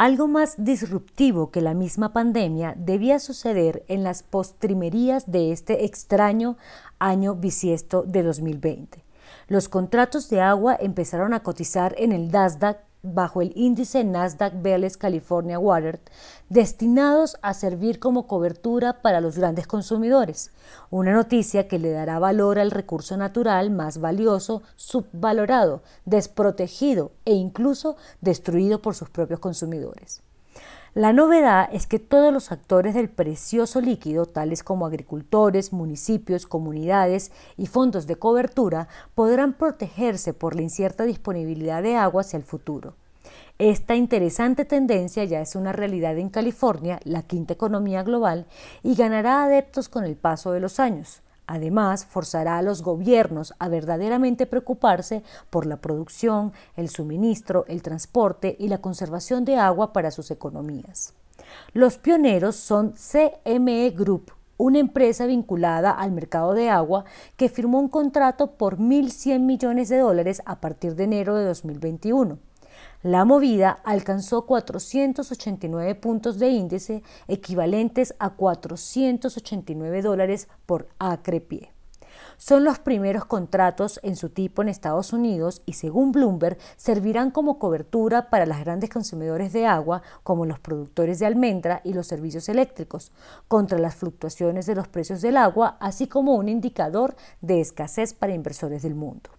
Algo más disruptivo que la misma pandemia debía suceder en las postrimerías de este extraño año bisiesto de 2020. Los contratos de agua empezaron a cotizar en el Nasdaq bajo el índice Nasdaq Veles California Water, destinados a servir como cobertura para los grandes consumidores, una noticia que le dará valor al recurso natural más valioso, subvalorado, desprotegido e incluso destruido por sus propios consumidores. La novedad es que todos los actores del precioso líquido, tales como agricultores, municipios, comunidades y fondos de cobertura, podrán protegerse por la incierta disponibilidad de agua hacia el futuro. Esta interesante tendencia ya es una realidad en California, la quinta economía global, y ganará adeptos con el paso de los años. Además, forzará a los gobiernos a verdaderamente preocuparse por la producción, el suministro, el transporte y la conservación de agua para sus economías. Los pioneros son CME Group, una empresa vinculada al mercado de agua que firmó un contrato por 1.100 millones de dólares a partir de enero de 2021. La movida alcanzó 489 puntos de índice, equivalentes a 489 dólares por acre pie. Son los primeros contratos en su tipo en Estados Unidos y, según Bloomberg, servirán como cobertura para los grandes consumidores de agua, como los productores de almendra y los servicios eléctricos, contra las fluctuaciones de los precios del agua, así como un indicador de escasez para inversores del mundo.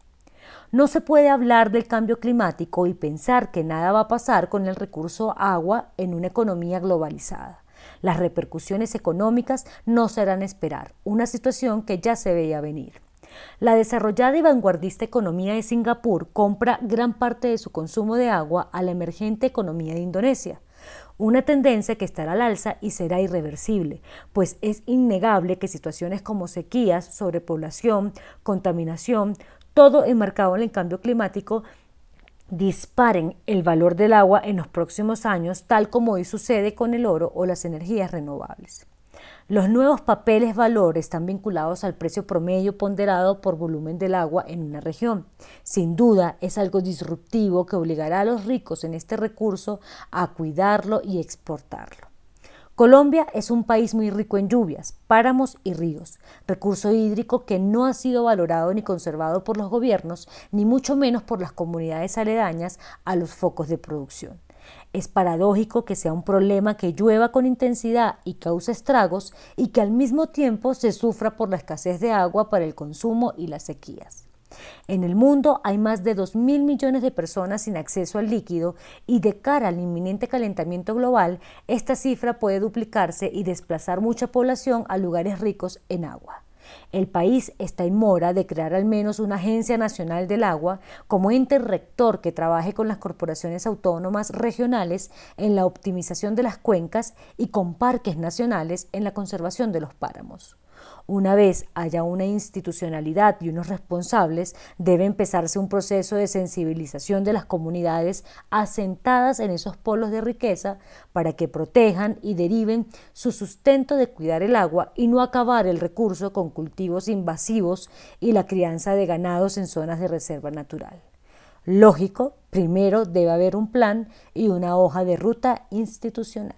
No se puede hablar del cambio climático y pensar que nada va a pasar con el recurso agua en una economía globalizada. Las repercusiones económicas no serán esperar, una situación que ya se veía venir. La desarrollada y vanguardista economía de Singapur compra gran parte de su consumo de agua a la emergente economía de Indonesia una tendencia que estará al alza y será irreversible, pues es innegable que situaciones como sequías, sobrepoblación, contaminación, todo enmarcado en el cambio climático, disparen el valor del agua en los próximos años, tal como hoy sucede con el oro o las energías renovables. Los nuevos papeles valor están vinculados al precio promedio ponderado por volumen del agua en una región. Sin duda es algo disruptivo que obligará a los ricos en este recurso a cuidarlo y exportarlo. Colombia es un país muy rico en lluvias, páramos y ríos, recurso hídrico que no ha sido valorado ni conservado por los gobiernos, ni mucho menos por las comunidades aledañas a los focos de producción. Es paradójico que sea un problema que llueva con intensidad y cause estragos y que al mismo tiempo se sufra por la escasez de agua para el consumo y las sequías. En el mundo hay más de 2 mil millones de personas sin acceso al líquido y de cara al inminente calentamiento global, esta cifra puede duplicarse y desplazar mucha población a lugares ricos en agua. El país está en mora de crear al menos una Agencia Nacional del Agua como ente rector que trabaje con las corporaciones autónomas regionales en la optimización de las cuencas y con parques nacionales en la conservación de los páramos. Una vez haya una institucionalidad y unos responsables, debe empezarse un proceso de sensibilización de las comunidades asentadas en esos polos de riqueza para que protejan y deriven su sustento de cuidar el agua y no acabar el recurso con cultivos invasivos y la crianza de ganados en zonas de reserva natural. Lógico, primero debe haber un plan y una hoja de ruta institucional.